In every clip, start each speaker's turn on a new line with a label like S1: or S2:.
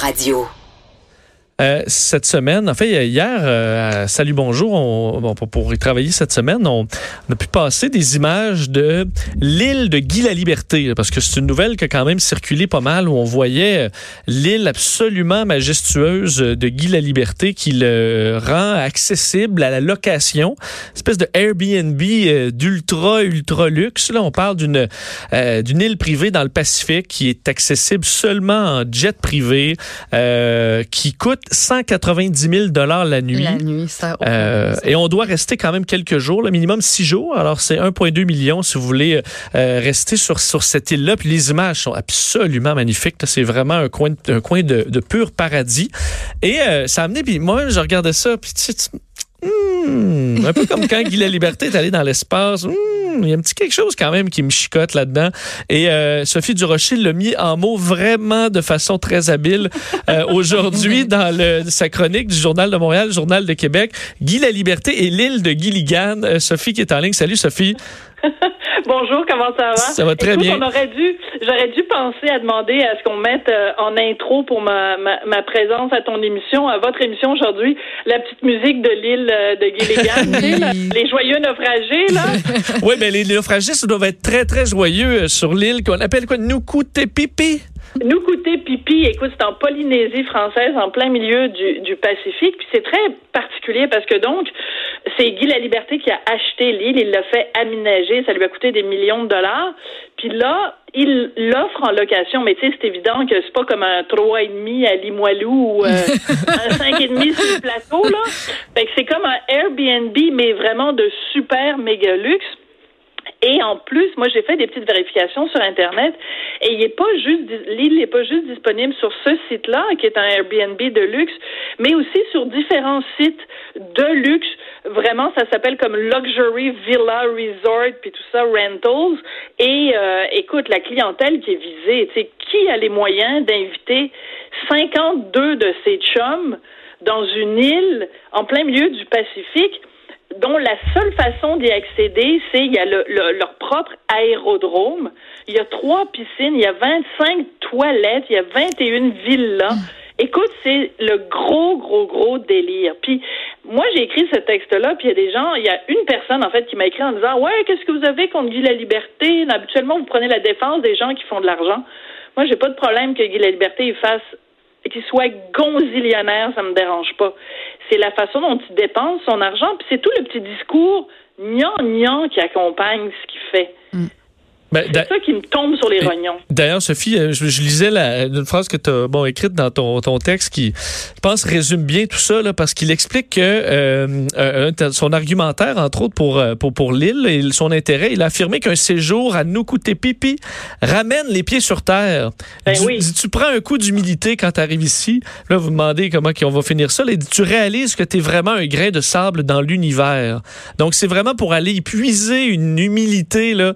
S1: Radio.
S2: Euh, cette semaine, en fait, hier, euh, Salut Bonjour, on, pour, y travailler cette semaine, on, a pu passer des images de l'île de Guy la Liberté, parce que c'est une nouvelle qui a quand même circulé pas mal, où on voyait euh, l'île absolument majestueuse de Guy la Liberté qui le rend accessible à la location, une espèce de Airbnb d'ultra, ultra luxe. Là, on parle d'une d'une île privée dans le Pacifique qui est accessible seulement en jet privé, qui coûte 190 000 dollars la nuit.
S3: La nuit, ça.
S2: Euh, et on doit rester quand même quelques jours, le minimum six jours. Alors c'est 1,2 million si vous voulez euh, rester sur sur cette île-là. Puis les images sont absolument magnifiques. C'est vraiment un coin, un coin de, de pur paradis. Et euh, ça a amené. Puis moi, je regardais ça. Puis tu sais, Hmm, un peu comme quand Guy la Liberté est allé dans l'espace. Hmm, il y a un petit quelque chose quand même qui me chicote là-dedans. Et euh, Sophie Durocher l'a mis en mots vraiment de façon très habile euh, aujourd'hui dans le, sa chronique du Journal de Montréal, Journal de Québec. Guy la Liberté et l'île de Gilligan. Euh, Sophie qui est en ligne. Salut Sophie.
S4: Bonjour, comment ça va?
S2: Ça va très bien.
S4: On aurait dû, j'aurais dû penser à demander à ce qu'on mette euh, en intro pour ma, ma, présence à ton émission, à votre émission aujourd'hui, la petite musique de l'île euh, de Gilligan, les joyeux naufragés, là.
S2: oui, mais les naufragés, ça doivent être très, très joyeux euh, sur l'île qu'on appelle quoi? Pipi?
S4: Nous coûter pipi, écoute, c'est en Polynésie française, en plein milieu du, du Pacifique. Puis c'est très particulier parce que donc, c'est Guy La Liberté qui a acheté l'île, il l'a fait aménager, ça lui a coûté des millions de dollars. Puis là, il l'offre en location, mais tu sais, c'est évident que c'est pas comme un trois et demi à Limoilou ou euh, un cinq et demi sur le plateau, là. Fait que c'est comme un Airbnb, mais vraiment de super méga luxe. Et en plus, moi, j'ai fait des petites vérifications sur Internet et il est pas juste, l'île n'est pas juste disponible sur ce site-là, qui est un Airbnb de luxe, mais aussi sur différents sites de luxe. Vraiment, ça s'appelle comme Luxury Villa Resort, puis tout ça, Rentals. Et euh, écoute, la clientèle qui est visée, tu sais, qui a les moyens d'inviter 52 de ses chums dans une île en plein milieu du Pacifique? Dont la seule façon d'y accéder, c'est il y a leur propre aérodrome, il y a trois piscines, il y a 25 toilettes, il y a 21 villas. Mm. Écoute, c'est le gros, gros, gros délire. Puis moi, j'ai écrit ce texte-là, puis il y a des gens, il y a une personne en fait qui m'a écrit en disant Ouais, qu'est-ce que vous avez contre Guy la Liberté? Habituellement, vous prenez la défense des gens qui font de l'argent. Moi, j'ai pas de problème que Guy la Liberté il qu'il soit gonzillionnaire, ça me dérange pas. C'est la façon dont il dépense son argent, puis c'est tout le petit discours gnangnan qui accompagne ce qu'il fait. Mm. Ben, c'est ça qui me tombe sur les rognons.
S2: D'ailleurs, Sophie, euh, je, lisais la, une phrase que tu as bon, écrite dans ton, ton texte qui, je pense, résume bien tout ça, là, parce qu'il explique que euh, euh son argumentaire, entre autres, pour, euh, pour, pour l'île et son intérêt, il a affirmé qu'un séjour à Nukutepipi ramène les pieds sur terre.
S4: Ben oui.
S2: tu prends un coup d'humilité quand tu arrives ici? Là, vous demandez comment on va finir ça. Là, tu réalises que tu es vraiment un grain de sable dans l'univers. Donc, c'est vraiment pour aller épuiser une humilité là,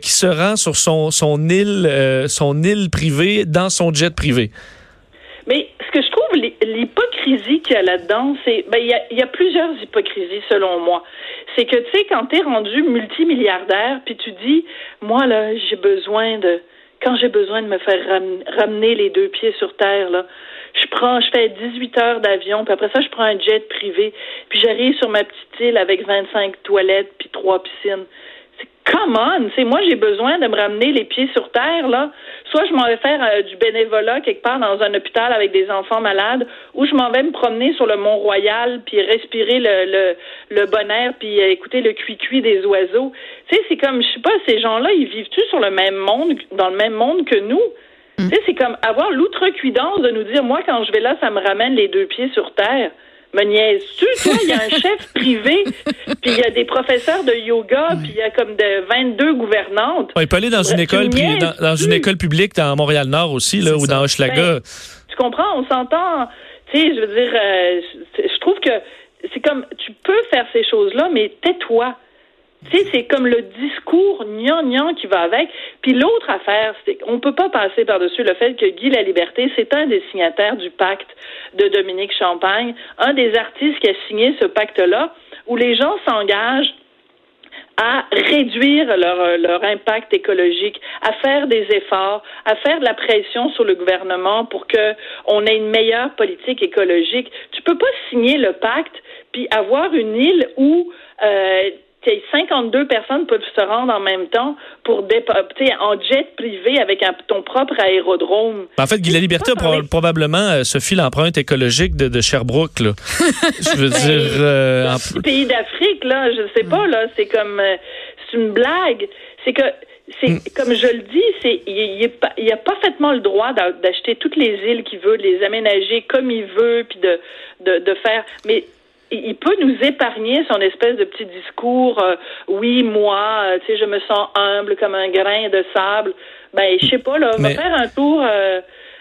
S2: qui se rend sur son, île, euh, son île privée dans son jet privé?
S4: Mais ce que je trouve l'hypocrisie qu'il y a là-dedans, c'est ben il y a, plusieurs hypocrisies selon moi. C'est que tu sais quand tu es rendu multimilliardaire puis tu dis moi là j'ai besoin de quand j'ai besoin de me faire ramener les deux pieds sur terre là, je prends, je fais 18 heures d'avion, puis après ça, je prends un jet privé, puis j'arrive sur ma petite île avec 25 toilettes, puis trois piscines come on, c'est moi j'ai besoin de me ramener les pieds sur terre là. Soit je m'en vais faire euh, du bénévolat quelque part dans un hôpital avec des enfants malades, ou je m'en vais me promener sur le Mont Royal puis respirer le le, le bon air puis euh, écouter le cuicui des oiseaux. Tu sais, c'est comme je sais pas, ces gens-là, ils vivent-tu sur le même monde, dans le même monde que nous? Mm. Tu sais, c'est comme avoir l'outrecuidance de nous dire moi quand je vais là, ça me ramène les deux pieds sur terre me niaises-tu, toi? Il y a un chef privé, puis il y a des professeurs de yoga, puis il y a comme de 22 gouvernantes.
S2: il peut aller dans une école dans, une école publique dans Montréal-Nord aussi, là, ou dans Hochelaga.
S4: Ben, tu comprends? On s'entend. Tu sais, je veux dire, euh, je trouve que c'est comme, tu peux faire ces choses-là, mais tais-toi. Tu sais, c'est comme le discours gnangnan qui va avec. Puis l'autre affaire, c'est qu'on peut pas passer par-dessus le fait que Guy La Liberté, c'est un des signataires du pacte de Dominique Champagne, un des artistes qui a signé ce pacte-là, où les gens s'engagent à réduire leur, leur impact écologique, à faire des efforts, à faire de la pression sur le gouvernement pour que on ait une meilleure politique écologique. Tu peux pas signer le pacte puis avoir une île où euh, 52 personnes peuvent se rendre en même temps pour en jet privé avec un, ton propre aérodrome.
S2: En fait, Guy Liberté a probablement euh, ce fil l'empreinte écologique de, Sherbrooke. Là. je veux
S4: ben, dire... Euh, pays d'Afrique, là, je sais pas, là, c'est comme... Euh, c'est une blague. C'est que c'est mm. comme je le dis, c'est il, il, a parfaitement le droit d'acheter toutes les îles qu'il veut, de les aménager comme il veut, puis de, de, de faire. Mais il peut nous épargner son espèce de petit discours euh, oui moi euh, tu sais je me sens humble comme un grain de sable. Ben je sais pas là on va faire un tour euh,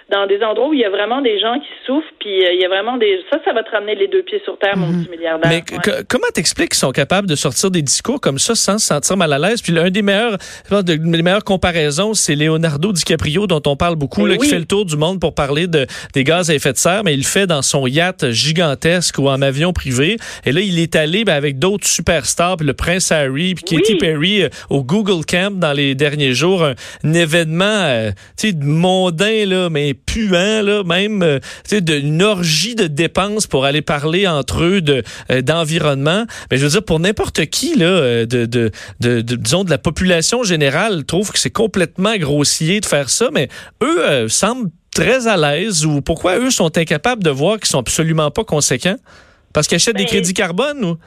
S4: dans des endroits où il y a vraiment des gens qui souffrent, puis euh, il y a vraiment des... Ça, ça va te ramener les deux pieds sur terre, mon mhm. petit milliardaire.
S2: Mais comment t'expliques qu'ils sont capables de sortir des discours comme ça sans se sentir mal à l'aise? Puis l'un des meilleurs, des meilleures comparaisons, c'est Leonardo DiCaprio, dont on parle beaucoup, là, qui fait le tour du monde pour parler de, des gaz à effet de serre, mais il le fait dans son yacht gigantesque ou en avion privé. Et là, il est allé ben, avec d'autres superstars, puis le prince Harry, puis Katy Perry euh, au Google Camp dans les derniers jours. Un, événement, euh, tu sais, mondain, là, mais puant, là, même euh, d'une orgie de dépenses pour aller parler entre eux de euh, d'environnement. Mais je veux dire, pour n'importe qui, là, euh, de, de, de, disons, de la population générale, trouve que c'est complètement grossier de faire ça, mais eux semblent très à l'aise ou pourquoi eux sont incapables de voir qu'ils sont absolument pas conséquents? Parce qu'ils achètent des ben, crédits carbone ou?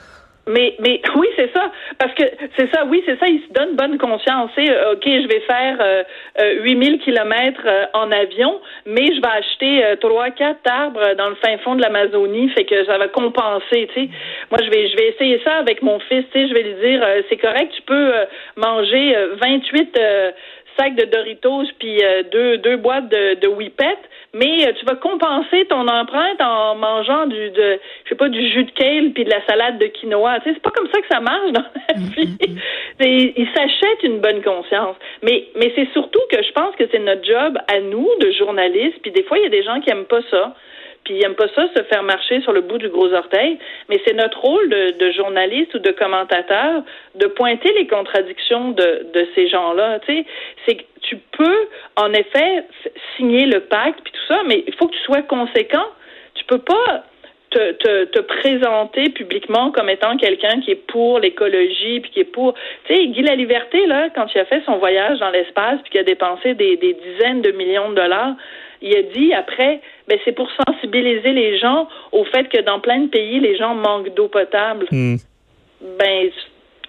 S4: Mais, mais oui, c'est ça. Parce que c'est ça, oui, c'est ça, ils se donnent bonne conscience. Euh, OK, je vais faire euh, euh, 8000 kilomètres euh, en avion, mais je vais acheter trois, quatre arbres dans le fin fond de l'Amazonie, fait que ça va compenser, tu sais. Moi, je vais, je vais essayer ça avec mon fils, tu sais, je vais lui dire, c'est correct, tu peux manger 28 sacs de Doritos puis deux, deux boîtes de, de Whippet, mais euh, tu vas compenser ton empreinte en mangeant du de je sais pas du jus de kale puis de la salade de quinoa. Tu sais, c'est pas comme ça que ça marche dans la mm, vie. Mm, mm. Ils s'achètent une bonne conscience. Mais mais c'est surtout que je pense que c'est notre job à nous de journalistes. Puis des fois il y a des gens qui aiment pas ça puis ils n'aiment pas ça se faire marcher sur le bout du gros orteil, mais c'est notre rôle de, de, journaliste ou de commentateur de pointer les contradictions de, de ces gens-là. Tu sais, c'est tu peux en effet signer le pacte puis tout ça, mais il faut que tu sois conséquent. Tu peux pas te, te, te, présenter publiquement comme étant quelqu'un qui est pour l'écologie puis qui est pour tu sais Guy la Liberté là quand il a fait son voyage dans l'espace puis qu'il a dépensé des, des dizaines de millions de dollars il a dit après, ben c'est pour sensibiliser les gens au fait que dans plein de pays, les gens manquent d'eau potable. Hmm. Ben,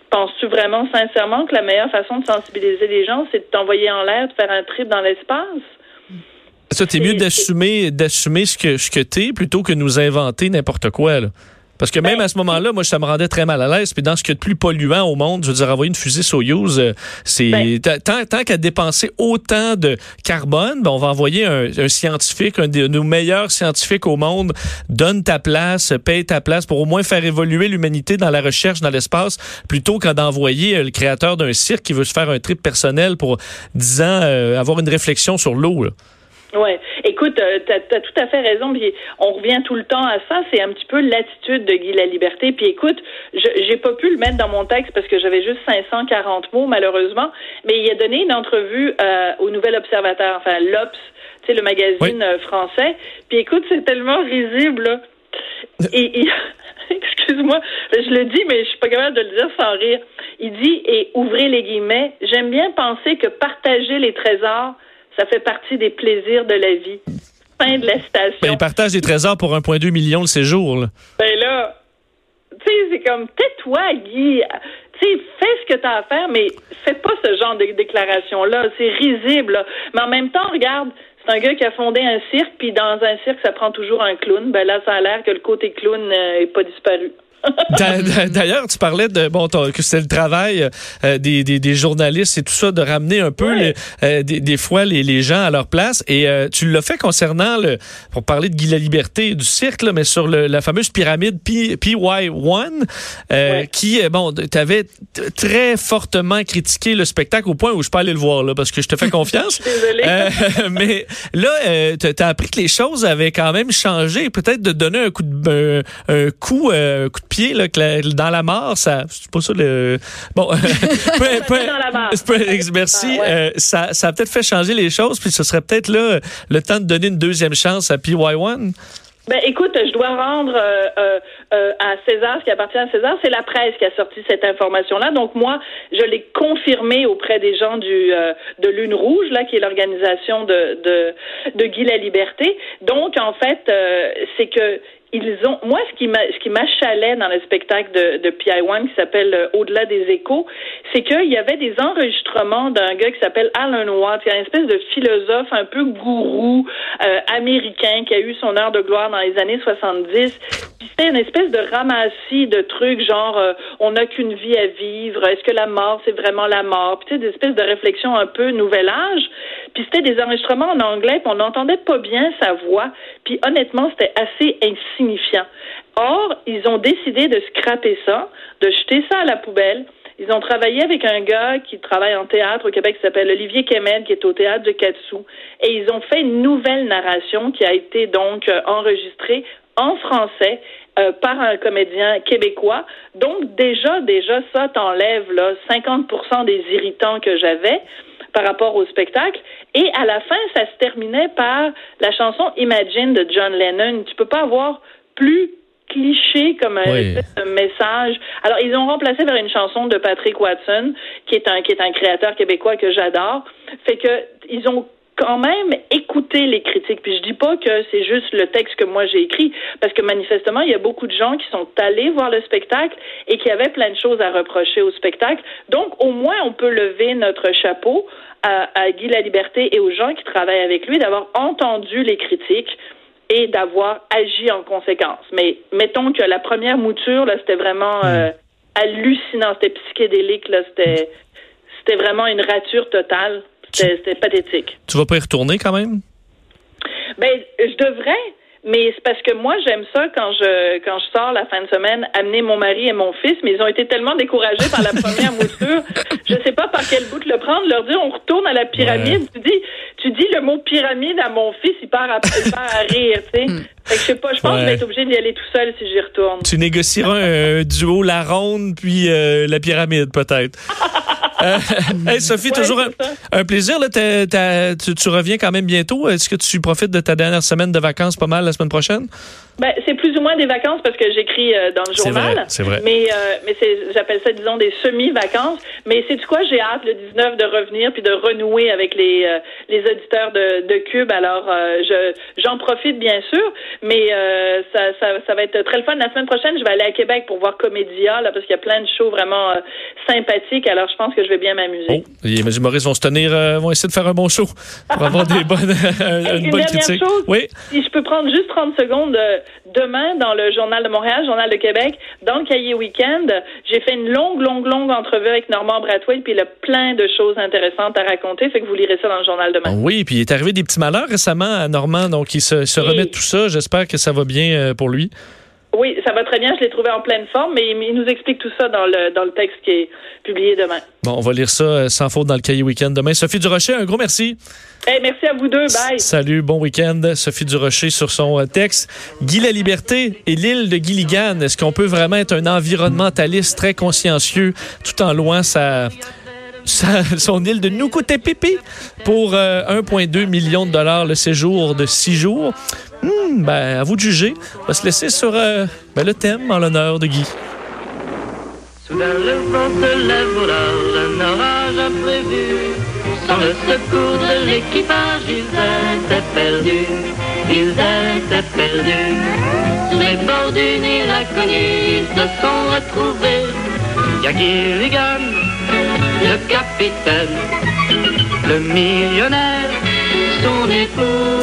S4: penses-tu vraiment sincèrement que la meilleure façon de sensibiliser les gens, c'est de t'envoyer en l'air, de faire un trip dans l'espace?
S2: Ça, t'es mieux d'assumer, d'assumer ce que, ce que t'es plutôt que nous inventer n'importe quoi, là. Parce que même ben, à ce moment-là, moi, ça me rendait très mal à l'aise. Puis dans ce qui est de plus polluant au monde, je veux dire, envoyer une fusée Soyuz, euh, c'est ben, tant, tant qu'à dépenser autant de carbone, ben, on va envoyer un, scientifique, un de nos meilleurs scientifiques au monde, donne ta place, paye ta place pour au moins faire évoluer l'humanité dans la recherche dans l'espace, plutôt qu'à d'envoyer euh, le créateur d'un cirque qui veut se faire un trip personnel pour, disant, euh, avoir une réflexion sur l'eau.
S4: Ouais. Écoute, euh, tu as, tout à fait raison. Puis on revient tout le temps à ça. C'est un petit peu l'attitude de Guy La Liberté. Puis écoute, j'ai pas pu le mettre dans mon texte parce que j'avais juste 540 mots malheureusement. Mais il a donné une entrevue euh, au Nouvel Observateur, enfin l'Obs, tu sais le magazine euh, français. Puis écoute, c'est tellement risible. Et, et excuse-moi, je le dis, mais je suis pas capable de le dire sans rire. Il dit et ouvrez les guillemets. J'aime bien penser que partager les trésors ça fait partie des plaisirs de la vie. Fin de la station.
S2: Ben, il partage des trésors pour 1,2 million le séjour. Là.
S4: Ben là, tu sais, c'est comme, tais-toi, Guy. Tu sais, fais ce que tu as à faire, mais fais pas ce genre de déclaration-là. C'est risible. Mais en même temps, regarde, c'est un gars qui a fondé un cirque, puis dans un cirque, ça prend toujours un clown. Ben là, ça a l'air que le côté clown n'est pas disparu.
S2: D'ailleurs, tu parlais de bon que c'est le travail euh, des, des, des, journalistes et tout ça de ramener un peu euh, des, des, fois les, les, gens à leur place. Et euh, tu l'as fait concernant le pour parler de Guy la Liberté du cirque, là, mais sur le, la fameuse pyramide P, PY1 qui bon, tu avais très fortement critiqué le spectacle au point où je peux aller le voir là parce que je te fais confiance. mais là, tu as appris que les choses avaient quand même changé, peut-être de donner un coup de un coup, un coup de pied là, que dans la mort, ça, c'est pas ça le. Bon,
S4: peu, peu, dans la mort.
S2: merci. Ah, ouais. ça, ça a peut-être fait changer les choses, puis ce serait peut-être là le temps de donner une deuxième chance à PY1.
S4: Ben, écoute, je dois rendre euh, euh, euh, à César ce qui appartient à César. C'est la presse qui a sorti cette information-là. Donc moi, je l'ai confirmé auprès des gens du de Lune Rouge, là, qui est l'organisation de, de de Guy la Liberté. Donc en fait, c'est que ils ont moi ce qui ce qui m'achalait dans le spectacle de, de PI1 qui s'appelle euh, Au-delà des échos, c'est qu'il y avait des enregistrements d'un gars qui s'appelle Alan Watts, qui est une espèce de philosophe un peu gourou euh, américain qui a eu son heure de gloire dans les années 70. C'était une espèce de ramassis de trucs genre euh, on n'a qu'une vie à vivre, est-ce que la mort c'est vraiment la mort, puis des espèces de réflexions un peu nouvel âge. Puis c'était des enregistrements en anglais, puis on n'entendait pas bien sa voix. Puis honnêtement, c'était assez insignifiant. Or, ils ont décidé de scraper ça, de jeter ça à la poubelle. Ils ont travaillé avec un gars qui travaille en théâtre au Québec qui s'appelle Olivier Kemed, qui est au théâtre de Katsu. Et ils ont fait une nouvelle narration qui a été donc euh, enregistrée en français euh, par un comédien québécois. Donc déjà, déjà, ça t'enlève là 50% des irritants que j'avais par rapport au spectacle. Et à la fin, ça se terminait par la chanson Imagine de John Lennon. Tu peux pas avoir plus cliché comme un message. Alors ils ont remplacé par une chanson de Patrick Watson, qui est un qui est un créateur québécois que j'adore. Fait que ils ont quand même écouter les critiques. Puis je dis pas que c'est juste le texte que moi j'ai écrit, parce que manifestement, il y a beaucoup de gens qui sont allés voir le spectacle et qui avaient plein de choses à reprocher au spectacle. Donc, au moins, on peut lever notre chapeau à, à Guy La Liberté et aux gens qui travaillent avec lui d'avoir entendu les critiques et d'avoir agi en conséquence. Mais mettons que la première mouture, là, c'était vraiment hmm. euh, hallucinant, c'était psychédélique, là, c'était, c'était vraiment une rature totale. C'était pathétique.
S2: Tu vas pas y retourner quand même?
S4: Ben, je devrais. Mais c'est parce que moi, j'aime ça quand je quand je sors la fin de semaine, amener mon mari et mon fils, mais ils ont été tellement découragés par la première mouture. Je sais pas par quel bout le prendre, leur dire on retourne à la pyramide. Tu dis tu dis le mot pyramide à mon fils, il part à, il part à rire, tu sais. Fait que je sais pas, je pense que je vais être obligée d'y aller tout seul si j'y retourne.
S2: Tu négocieras un duo la ronde puis euh, la pyramide peut-être. Euh, hey, Sophie, toujours un, plaisir. Là, tu, reviens quand même bientôt. Est-ce que tu profites de ta dernière semaine de vacances pas mal la semaine prochaine?
S4: Ben, c'est plus ou moins des vacances parce que j'écris euh, dans le journal.
S2: C'est vrai.
S4: Mais, euh, mais j'appelle ça, disons, des semi-vacances. Mais c'est du quoi? J'ai hâte le 19 de revenir puis de renouer avec les, les auditeurs de, de Cube. Alors, je j'en profite bien sûr, mais ça, ça, ça, va être très le fun. La semaine prochaine, je vais aller à Québec pour voir Comédia là, parce qu'il y a plein de shows vraiment sympathiques. Alors, je pense que je vais bien m'amuser. Oh,
S2: les Maurice vont se tenir, euh, vont essayer de faire un bon show pour avoir des bonnes, une, bonne critique.
S4: Chose, oui. Si je peux prendre juste 30 secondes, euh, demain, dans le Journal de Montréal, Journal de Québec, dans le cahier week-end, j'ai fait une longue, longue, longue entrevue avec Normand Bratwell, puis il a plein de choses intéressantes à raconter, fait que vous lirez ça dans le journal demain.
S2: Oui, puis il est arrivé des petits malheurs récemment à Normand, donc il se, se remet de tout ça. J'espère que ça va bien euh, pour lui.
S4: Oui, ça va très bien. Je l'ai trouvé en pleine forme, mais il nous explique tout ça dans le, dans le texte qui est publié demain.
S2: Bon, on va lire ça euh, sans faute dans le cahier week-end demain. Sophie Durocher, un gros merci.
S4: Hey, merci à vous deux. Bye.
S2: Salut, bon week-end. Sophie Durocher sur son euh, texte. Guy la Liberté et l'île de Gilligan. Est-ce qu'on peut vraiment être un environnementaliste très consciencieux tout en loin sa son île de Nukutepipi pour 1,2 euh, million de dollars le séjour de six jours. Hmm, ben, à vous de juger. On va se laisser sur euh, ben, le thème en l'honneur de Guy. Soudain le vent se lève au large, un orage imprévu. Sans le secours de l'équipage, ils étaient perdus. Ils étaient perdus. Sur les bords d'une île inconnue, ils se sont retrouvés. Y'a Gilligan, le capitaine, le millionnaire, son époux.